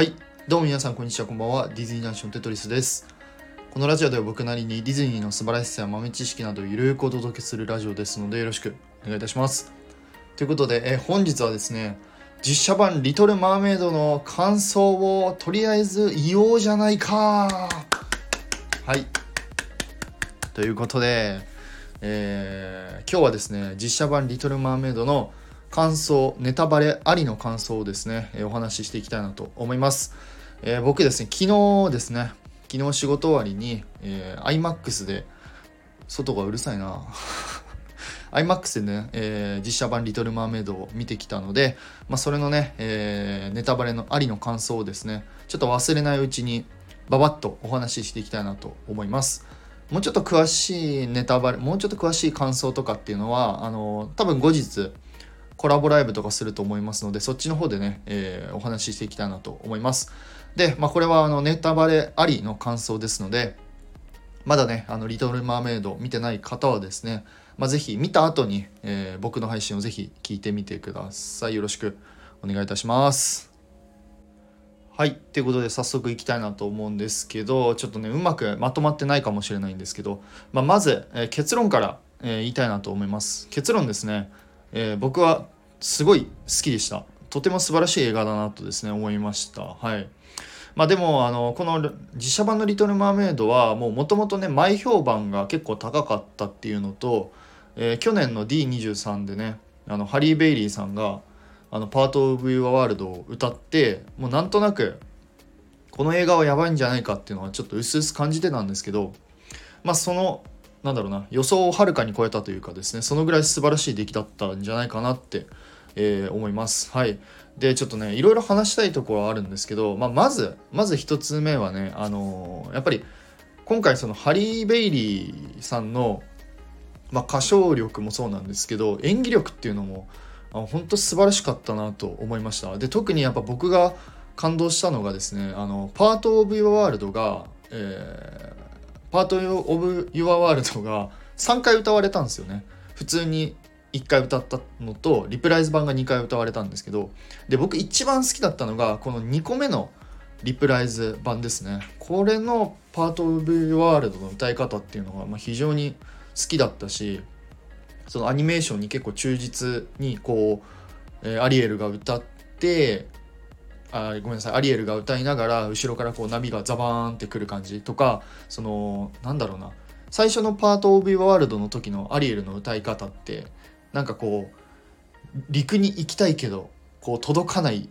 はい。どうも皆さんこんにちはこんばんは。ディズニーナンションテトリスです。このラジオでは僕なりにディズニーの素晴らしさや豆知識などをゆるくお届けするラジオですのでよろしくお願いいたします。ということで、え本日はですね実写版「リトル・マーメイド」の感想をとりあえず言おうじゃないか。はい。ということで、えー今日はですね実写版「リトル・マーメイド」の感想ネタバレありの感想をですね、えお話ししていきたいなと思います、えー僕ですね昨日ですね昨日仕事終わりに、えー iMAX で外がうるさいな。iMAX でね、えー実写版「リトル・マーメイド」を見てきたので、まあ、それのね、えーネタバレのありの感想をですねちょっと忘れないうちにババッとお話ししていきたいなと思います。もうちょっと詳しいネタバレもうちょっと詳しい感想とかっていうのはあの多分後日コラボライブとかすると思いますのでそっちの方でね、えーお話ししていきたいなと思いますで、まあ、これはあのネタバレありの感想ですのでまだね、あの、リトル・マーメイド見てない方はですね、まあ、ぜひ見た後に、えー僕の配信をぜひ聞いてみてください。よろしくお願いいたします。はい。ということで早速いきたいなと思うんですけど、ちょっとね、うまくまとまってないかもしれないんですけど、まあ、まず、えー結論から、えー言いたいなと思います。結論ですね、えー僕はすごい好きでした。とても素晴らしい映画だなとですね、思いました。はい。まあでもあのこの実写版の「リトル・マーメイド」はもともとね前評判が結構高かったっていうのと、えー去年の D23 でねあのハリー・ベイリーさんが「あのパート・オブ・ユア・ワールド」を歌ってもうなんとなくこの映画はやばいんじゃないかっていうのはちょっと薄々感じてたんですけどまあそのなんだろうな予想をはるかに超えたというかですねそのぐらい素晴らしい出来だったんじゃないかなって、えー思います。はい。でちょっとねいろいろ話したいところはあるんですけど、まあ、まずまず一つ目はねあのーやっぱり今回そのハリー・ベイリーさんの、まあ、歌唱力もそうなんですけど演技力っていうのもあ本当素晴らしかったなと思いました。で特にやっぱ僕が感動したのがですねあのパート・オブ・ユア・ワールドが、えーパート・オブ・ユア・ワールドが3回歌われたんですよね。普通に1回歌ったのとリプライズ版が2回歌われたんですけどで僕一番好きだったのがこの2個目のリプライズ版ですね。これの「パート・オブ・ワールド」の歌い方っていうのがま非常に好きだったしそのアニメーションに結構忠実にこう、えアリエルが歌ってあごめんなさいアリエルが歌いながら後ろからこう波がザバーンってくる感じとかそのなんだろうな。最初の「パート・オブ・ワールド」の時のアリエルの歌い方ってなんかこう陸に行きたいけどこう届かない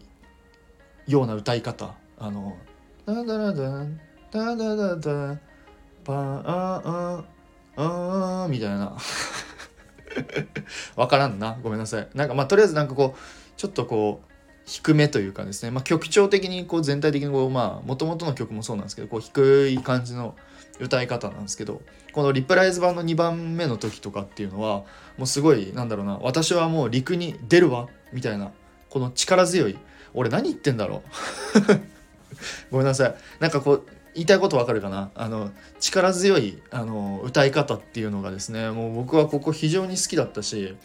ような歌い方。あの「ダダラダダダダダパーあーあーみたいな。わからんな。ごめんなさい。なんかまあとりあえずなんかこうちょっとこう低めというかですね、まあ、曲調的にこう全体的にこうまあ元々の曲もそうなんですけどこう低い感じの歌い方なんですけどこのリプライズ版の2番目の時とかっていうのはもうすごいなんだろうな私はもう陸に出るわみたいなこの力強い俺何言ってんだろう。ごめんなさい。なんかこう言いたいことわかるかな？あの力強いあの歌い方っていうのがですねもう僕はここ非常に好きだったし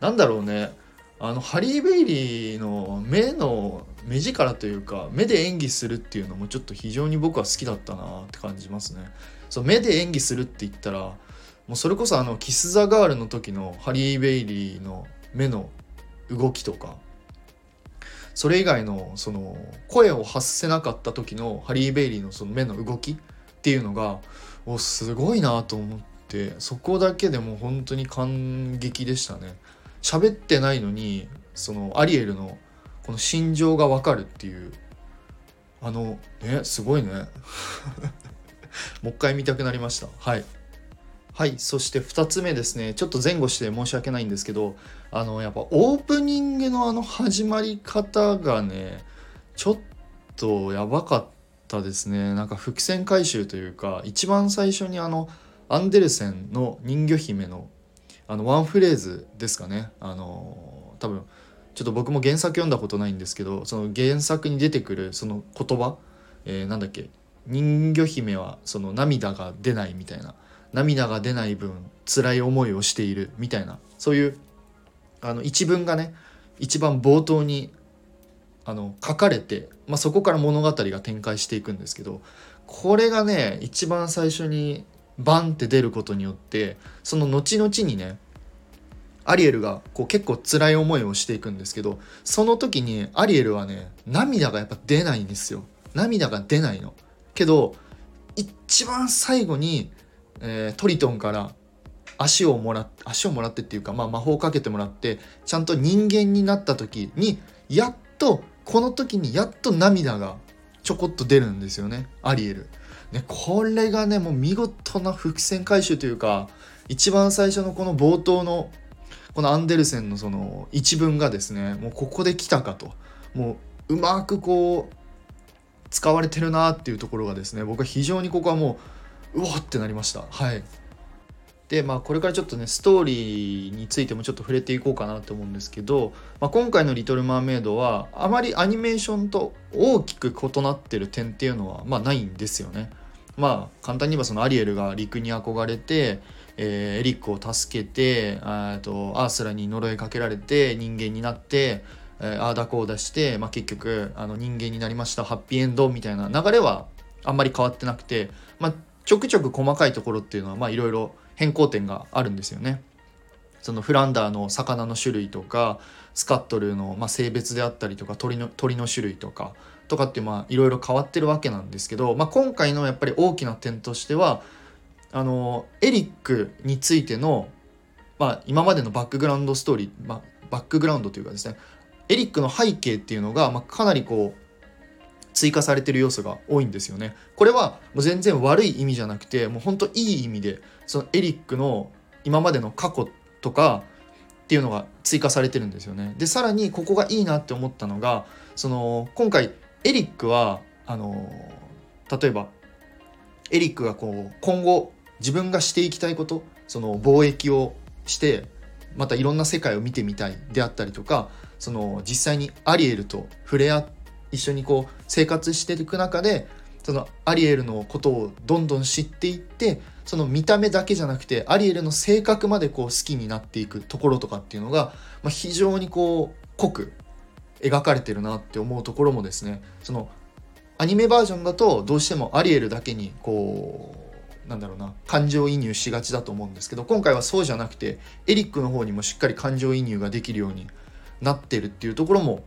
なんだろうね。あのハリー・ベイリーの目の目力というか目で演技するっていうのもちょっと非常に僕は好きだったなって感じますね。そう目で演技するって言ったらもうそれこそあのキス・ザ・ガールの時のハリー・ベイリーの目の動きとかそれ以外のその声を発せなかった時のハリー・ベイリーのその目の動きっていうのがおすごいなと思ってそこだけでも本当に感激でしたね。喋ってないのにそのアリエルのこの心情がわかるっていうあのねすごいね。もう一回見たくなりました。はい。はいそして2つ目ですね。ちょっと前後して申し訳ないんですけどあのやっぱオープニングのあの始まり方がねちょっとやばかったですね。なんか伏線回収というか一番最初にあのアンデルセンの人魚姫のあのワンフレーズですかね。あの多分ちょっと僕も原作読んだことないんですけどその原作に出てくるその言葉、えーなんだっけ人魚姫はその涙が出ないみたいな涙が出ない分辛い思いをしているみたいなそういうあの一文がね一番冒頭にあの書かれて、まあ、そこから物語が展開していくんですけどこれがね一番最初にバンって出ることによってその後々にねアリエルがこう結構辛い思いをしていくんですけどその時にアリエルはね涙がやっぱ出ないんですよ涙が出ないのけど一番最後に、えー、トリトンから足をもらって足をもらってっていうか、まあ、魔法をかけてもらってちゃんと人間になった時にやっとこの時にやっと涙がちょこっと出るんですよねアリエル。ね、これがねもう見事な伏線回収というか一番最初のこの冒頭のこのアンデルセンのその一文がですねもうここで来たかと。もううまくこう使われてるなっていうところがですね僕は非常にここはもううわってなりました。はい。でまあこれからちょっとねストーリーについてもちょっと触れていこうかなと思うんですけど、まあ、今回の「リトル・マーメイド」はあまりアニメーションと大きく異なってる点っていうのはまあないんですよね。まあ簡単に言えばそのアリエルが陸に憧れて、えー、エリックを助けてあとアースラに呪いかけられて人間になって、えー、ああだこうだして、まあ、結局あの人間になりましたハッピーエンドみたいな流れはあんまり変わってなくて、まあ、ちょくちょく細かいところっていうのはまあいろいろ変更点があるんですよね。そのフランダーの魚の種類とかスカットルのま性別であったりとか鳥の鳥の種類とかとかっていろいろ変わってるわけなんですけど、まあ、今回のやっぱり大きな点としてはあのエリックについての、まあ、今までのバックグラウンドストーリー、まあ、バックグラウンドというかですねエリックの背景っていうのが、ま、かなりこう追加されてる要素が多いんですよね。これはもう全然悪い意味じゃなくてもう本当いい意味でそのエリックの今までの過去とかっていうのが追加されてるんですよね。でさらにここがいいなって思ったのがその今回エリックはあの例えばエリックがこう今後自分がしていきたいことその貿易をしてまたいろんな世界を見てみたいであったりとかその実際にアリエルと触れ合って一緒にこう生活していく中でそのアリエルのことをどんどん知っていってその見た目だけじゃなくてアリエルの性格までこう好きになっていくところとかっていうのが、まあ、非常にこう濃く描かれてるなって思うところもですね。そのアニメバージョンだとどうしてもアリエルだけにこうなんだろうな感情移入しがちだと思うんですけど今回はそうじゃなくてエリックの方にもしっかり感情移入ができるようになってるっていうところも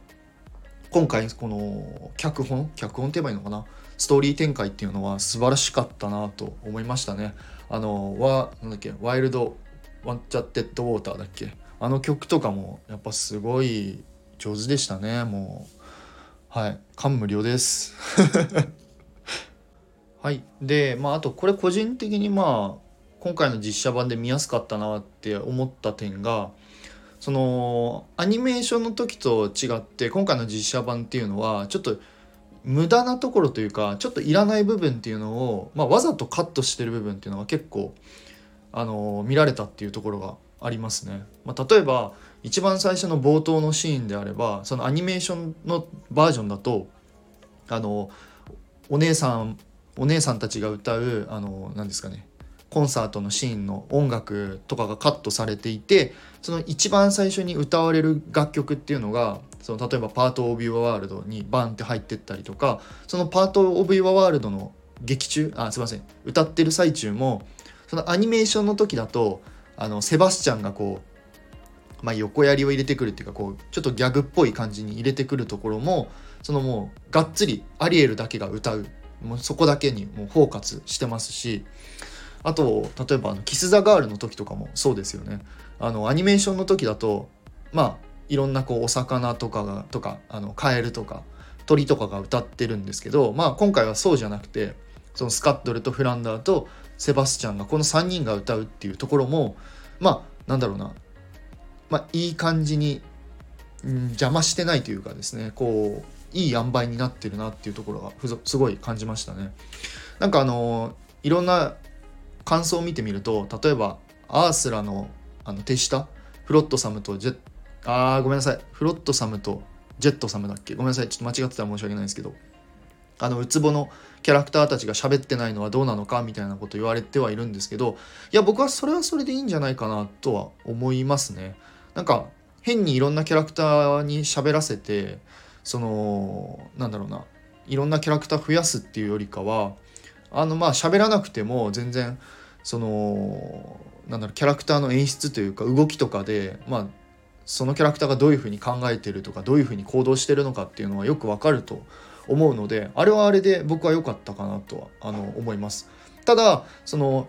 今回この脚本脚本って言えばいいのかな？ストーリー展開っていうのは素晴らしかったなと思いましたね。あのはなんだっけ？ワイルドワンチャッテッドウォーターだっけ？あの曲とかもやっぱすごい上手でしたね。もうはい感無量です。はい。でまああとこれ個人的にまあ今回の実写版で見やすかったなって思った点がそのアニメーションの時と違って今回の実写版っていうのはちょっと無駄なところというかちょっといらない部分っていうのを、まあ、わざとカットしてる部分っていうのが結構あの見られたっていうところがありますね。まあ、例えば一番最初の冒頭のシーンであればそのアニメーションのバージョンだとあのお姉さんお姉さんたちが歌うあの何ですかねコンサートのシーンの音楽とかがカットされていてその一番最初に歌われる楽曲っていうのがその例えば「パート・オブ・ユア・ワールド」にバンって入ってったりとかその「パート・オブ・ユア・ワールド」の劇中あすいません歌ってる最中もそのアニメーションの時だとあのセバスチャンがこう、まあ、横槍を入れてくるっていうかこうちょっとギャグっぽい感じに入れてくるところもそのもうがっつりアリエルだけが歌う。もうそこだけにもうフォーカスしてますしあと例えば「キス・ザ・ガール」の時とかもそうですよねあのアニメーションの時だとまあいろんなこうお魚とかがとかあのカエルとか鳥とかが歌ってるんですけどまあ今回はそうじゃなくてそのスカッドルとフランダーとセバスチャンがこの3人が歌うっていうところもまあなんだろうな、まあ、いい感じに、うん、邪魔してないというかですねこういい塩梅になってるなっていうところがすごい感じましたね。なんかあのいろんな感想を見てみると例えばアースラのあの手下フロットサムとジェッあごめんなさい。フロットサムとジェットサムだっけ？ごめんなさい。ちょっと間違ってたら申し訳ないんですけど。あのウツボのキャラクターたちが喋ってないのはどうなのかみたいなこと言われてはいるんですけどいや僕はそれはそれでいいんじゃないかなとは思いますね。なんか変にいろんなキャラクターに喋らせてそのなんだろうないろんなキャラクター増やすっていうよりかはあのまあ喋らなくても全然そのなんだろうキャラクターの演出というか動きとかでまあそのキャラクターがどういうふうに考えてるとかどういうふうに行動してるのかっていうのはよくわかると思うのであれはあれで僕は良かったかなとはあの思います。ただその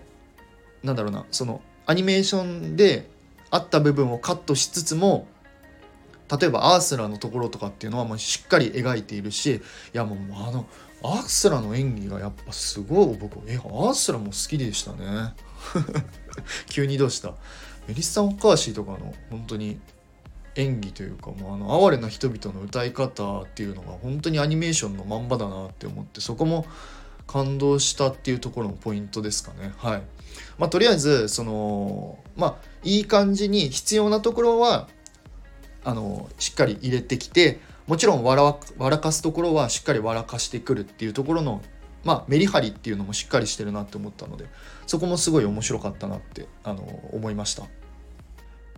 なんだろうなそのアニメーションであった部分をカットしつつも例えばアースラのところとかっていうのはもうしっかり描いているしいやもうあのアースラの演技がやっぱすごい僕えアースラも好きでしたね。急にどうした？メリッサ・オカーシーとかの本当に演技というかもうあの哀れな人々の歌い方っていうのが本当にアニメーションのまんまだなって思ってそこも感動したっていうところのポイントですかね。はい。まあとりあえずそのまあいい感じに必要なところはあのしっかり入れてきてもちろん笑笑かすところはしっかり笑かしてくるっていうところのまあ、メリハリっていうのもしっかりしてるなって思ったのでそこもすごい面白かったなってあの思いました。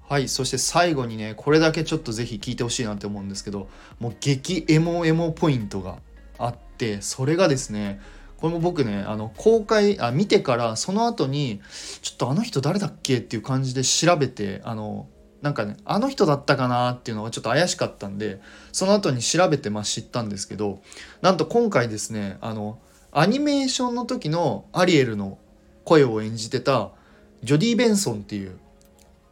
はいそして最後にねこれだけちょっと是非聞いてほしいなって思うんですけどもう激エモエモポイントがあってそれがですねこれも僕ねあの公開あ見てからその後にちょっとあの人誰だっけっていう感じで調べてあのなんかねあの人だったかなっていうのがちょっと怪しかったんでその後に調べてまあ知ったんですけどなんと今回ですねあのアニメーションの時のアリエルの声を演じてたジョディ・ベンソンっていう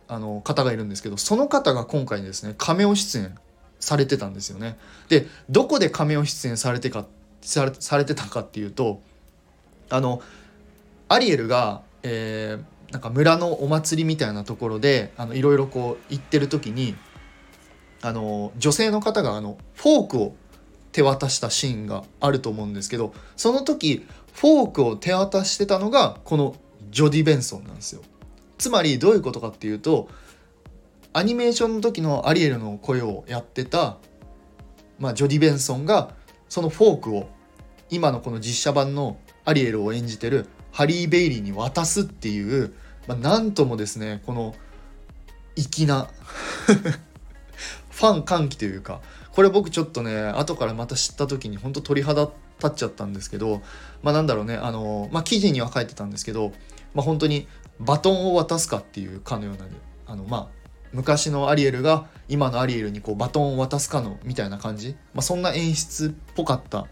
あの方がいるんですけどその方が今回ですねカメオ出演されてたんですよね。でどこでカメオ出演されてかされされてたかっていうとあのアリエルが、えー、なんか村のお祭りみたいなところでいろいろこう行ってる時にあの女性の方があのフォークを手渡したシーンがあると思うんですけどその時フォークを手渡してたのがこのジョディ・ベンソンなんですよ。つまりどういうことかっていうとアニメーションの時のアリエルの声をやってた、まあ、ジョディ・ベンソンがそのフォークを今のこの実写版のアリエルを演じてるハリー・ベイリーに渡すっていう、まあ、なんともですねこの粋な ファン歓喜というかこれ僕ちょっとね後からまた知った時に本当鳥肌立っちゃったんですけどまあなんだろうねあのまあ記事には書いてたんですけどまあ本当にバトンを渡すかっていうかのようなあのまあ昔のアリエルが今のアリエルにこうバトンを渡すかのみたいな感じ、まあ、そんな演出っぽかった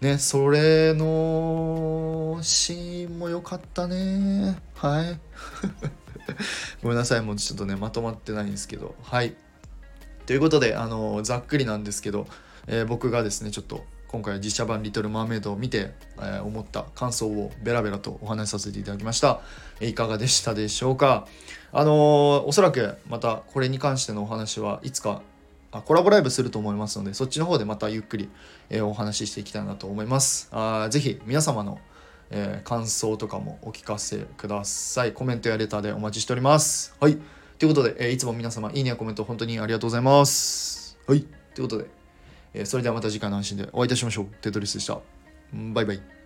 ねそれのシーンも良かったね。はい。ごめんなさいもうちょっとねまとまってないんですけど。はい。ということであのざっくりなんですけど、えー、僕がですねちょっと今回は実写版「リトル・マーメイド」を見て、えー、思った感想をベラベラとお話しさせていただきました、いかがでしたでしょうか？あのー、おそらくまたこれに関してのお話はいつかコラボライブすると思いますのでそっちの方でまたゆっくり、えー、お話ししていきたいなと思いますあぜひ皆様の、えー、感想とかもお聞かせくださいコメントやレターでお待ちしておりますはいということで、えー、いつも皆様、いいねやコメント本当にありがとうございます。はい。ということで、えー、それではまた次回の配信でお会いいたしましょう。テトリスでした。バイバイ。